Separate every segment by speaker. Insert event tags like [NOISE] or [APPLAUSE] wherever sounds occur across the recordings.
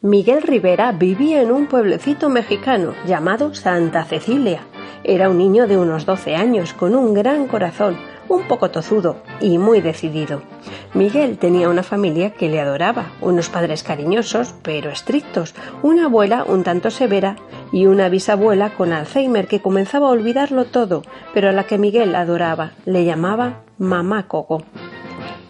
Speaker 1: Miguel Rivera vivía en un pueblecito mexicano llamado Santa Cecilia. Era un niño de unos 12 años con un gran corazón, un poco tozudo y muy decidido. Miguel tenía una familia que le adoraba, unos padres cariñosos pero estrictos, una abuela un tanto severa y una bisabuela con Alzheimer que comenzaba a olvidarlo todo, pero a la que Miguel adoraba, le llamaba Mamá Coco.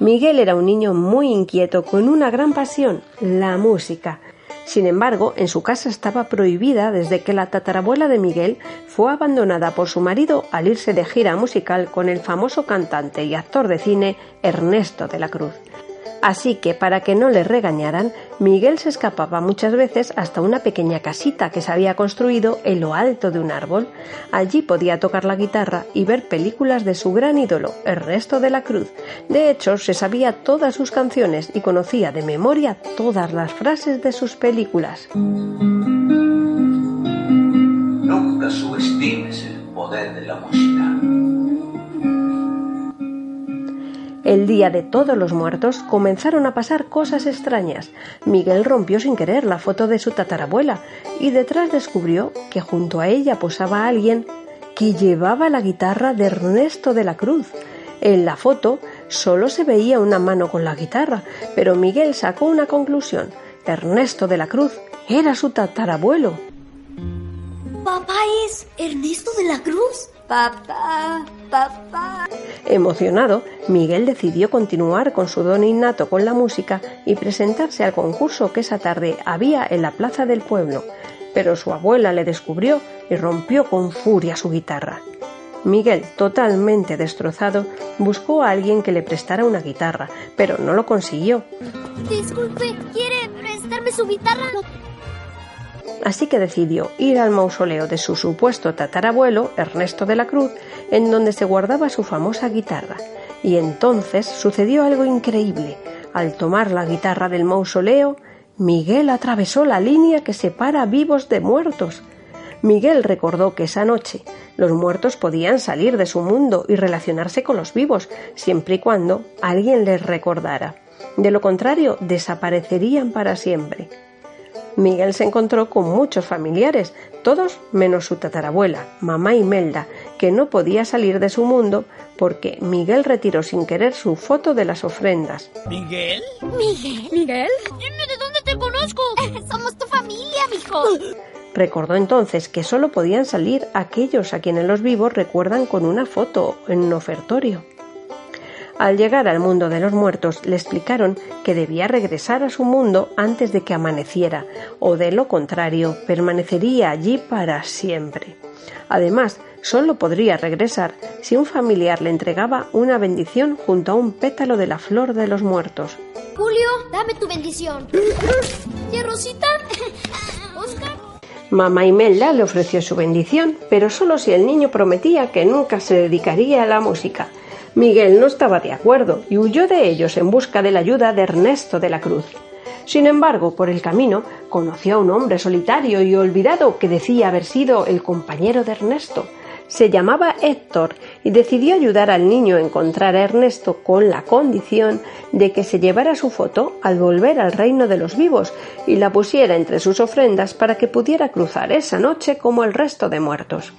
Speaker 1: Miguel era un niño muy inquieto con una gran pasión, la música. Sin embargo, en su casa estaba prohibida desde que la tatarabuela de Miguel fue abandonada por su marido al irse de gira musical con el famoso cantante y actor de cine Ernesto de la Cruz. Así que, para que no le regañaran, Miguel se escapaba muchas veces hasta una pequeña casita que se había construido en lo alto de un árbol. Allí podía tocar la guitarra y ver películas de su gran ídolo, Ernesto de la Cruz. De hecho, se sabía todas sus canciones y conocía de memoria todas las frases de sus películas.
Speaker 2: Nunca subestimes el poder de la música.
Speaker 1: El día de todos los muertos comenzaron a pasar cosas extrañas. Miguel rompió sin querer la foto de su tatarabuela y detrás descubrió que junto a ella posaba alguien que llevaba la guitarra de Ernesto de la Cruz. En la foto solo se veía una mano con la guitarra, pero Miguel sacó una conclusión. Ernesto de la Cruz era su tatarabuelo.
Speaker 3: ¿Papá es Ernesto de la Cruz? Papá, papá.
Speaker 1: Emocionado, Miguel decidió continuar con su don innato con la música y presentarse al concurso que esa tarde había en la plaza del pueblo, pero su abuela le descubrió y rompió con furia su guitarra. Miguel, totalmente destrozado, buscó a alguien que le prestara una guitarra, pero no lo consiguió.
Speaker 3: Disculpe, ¿quiere prestarme su guitarra?
Speaker 1: Así que decidió ir al mausoleo de su supuesto tatarabuelo, Ernesto de la Cruz, en donde se guardaba su famosa guitarra. Y entonces sucedió algo increíble. Al tomar la guitarra del mausoleo, Miguel atravesó la línea que separa vivos de muertos. Miguel recordó que esa noche los muertos podían salir de su mundo y relacionarse con los vivos, siempre y cuando alguien les recordara. De lo contrario, desaparecerían para siempre. Miguel se encontró con muchos familiares, todos menos su tatarabuela, mamá Imelda, que no podía salir de su mundo porque Miguel retiró sin querer su foto de las ofrendas.
Speaker 4: ¿Miguel?
Speaker 3: ¿Miguel?
Speaker 4: ¿Miguel?
Speaker 3: Dime de dónde te conozco. [LAUGHS] Somos tu familia, mijo.
Speaker 1: Recordó entonces que solo podían salir aquellos a quienes los vivos recuerdan con una foto en un ofertorio. Al llegar al mundo de los muertos le explicaron que debía regresar a su mundo antes de que amaneciera, o de lo contrario permanecería allí para siempre. Además, solo podría regresar si un familiar le entregaba una bendición junto a un pétalo de la flor de los muertos.
Speaker 3: Julio, dame tu bendición. ¿Y Rosita? [LAUGHS] Oscar.
Speaker 1: Mamá Imelda le ofreció su bendición, pero solo si el niño prometía que nunca se dedicaría a la música. Miguel no estaba de acuerdo y huyó de ellos en busca de la ayuda de Ernesto de la Cruz. Sin embargo, por el camino conoció a un hombre solitario y olvidado que decía haber sido el compañero de Ernesto. Se llamaba Héctor y decidió ayudar al niño a encontrar a Ernesto con la condición de que se llevara su foto al volver al reino de los vivos y la pusiera entre sus ofrendas para que pudiera cruzar esa noche como el resto de muertos.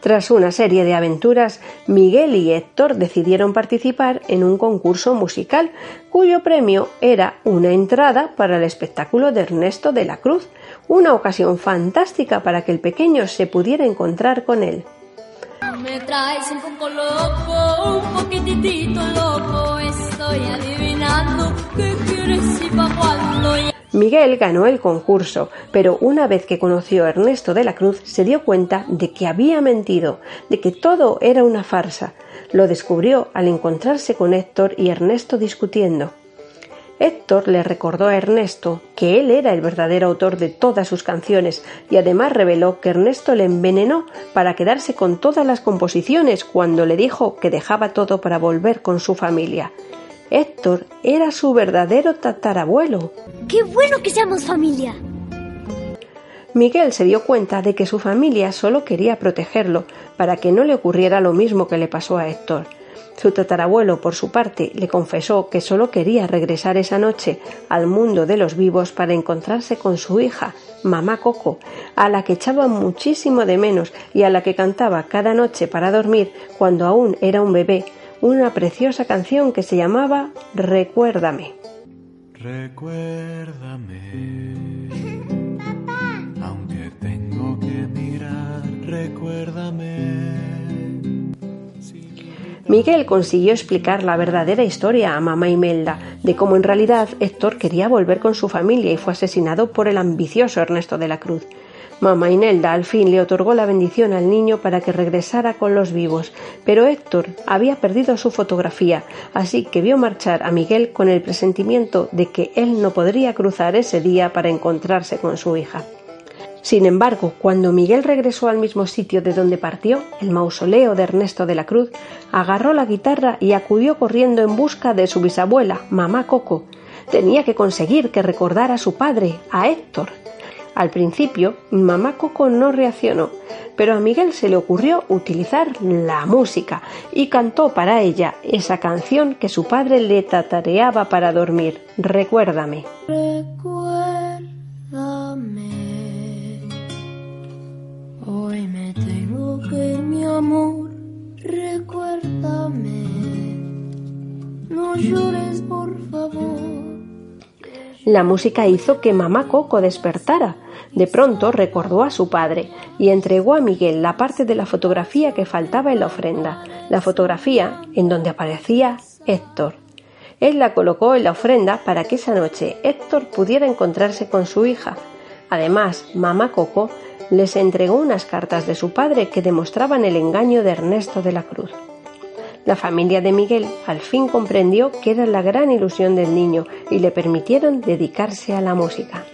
Speaker 1: Tras una serie de aventuras, Miguel y Héctor decidieron participar en un concurso musical cuyo premio era una entrada para el espectáculo de Ernesto de la Cruz, una ocasión fantástica para que el pequeño se pudiera encontrar con él.
Speaker 3: Me traes un poco loco, un poquitito loco, estoy adivinando quieres.
Speaker 1: Miguel ganó el concurso, pero una vez que conoció a Ernesto de la Cruz se dio cuenta de que había mentido, de que todo era una farsa. Lo descubrió al encontrarse con Héctor y Ernesto discutiendo. Héctor le recordó a Ernesto que él era el verdadero autor de todas sus canciones y además reveló que Ernesto le envenenó para quedarse con todas las composiciones cuando le dijo que dejaba todo para volver con su familia. Héctor era su verdadero tatarabuelo.
Speaker 4: ¡Qué bueno que seamos familia!
Speaker 1: Miguel se dio cuenta de que su familia solo quería protegerlo para que no le ocurriera lo mismo que le pasó a Héctor. Su tatarabuelo, por su parte, le confesó que solo quería regresar esa noche al mundo de los vivos para encontrarse con su hija, mamá Coco, a la que echaba muchísimo de menos y a la que cantaba cada noche para dormir cuando aún era un bebé, una preciosa canción que se llamaba Recuérdame.
Speaker 5: Recuérdame, aunque tengo que mirar, recuérdame.
Speaker 1: Miguel consiguió explicar la verdadera historia a mamá Imelda de cómo en realidad Héctor quería volver con su familia y fue asesinado por el ambicioso Ernesto de la Cruz. Mamá Inelda al fin le otorgó la bendición al niño para que regresara con los vivos, pero Héctor había perdido su fotografía, así que vio marchar a Miguel con el presentimiento de que él no podría cruzar ese día para encontrarse con su hija. Sin embargo, cuando Miguel regresó al mismo sitio de donde partió, el mausoleo de Ernesto de la Cruz, agarró la guitarra y acudió corriendo en busca de su bisabuela, mamá Coco. Tenía que conseguir que recordara a su padre, a Héctor. Al principio, mamá Coco no reaccionó, pero a Miguel se le ocurrió utilizar la música y cantó para ella esa canción que su padre le tatareaba para dormir. Recuérdame.
Speaker 3: Hoy me tengo que mi amor, recuérdame. No llores, por favor.
Speaker 1: La música hizo que mamá Coco despertara. De pronto recordó a su padre y entregó a Miguel la parte de la fotografía que faltaba en la ofrenda, la fotografía en donde aparecía Héctor. Él la colocó en la ofrenda para que esa noche Héctor pudiera encontrarse con su hija. Además, mamá Coco les entregó unas cartas de su padre que demostraban el engaño de Ernesto de la Cruz. La familia de Miguel al fin comprendió que era la gran ilusión del niño y le permitieron dedicarse a la música.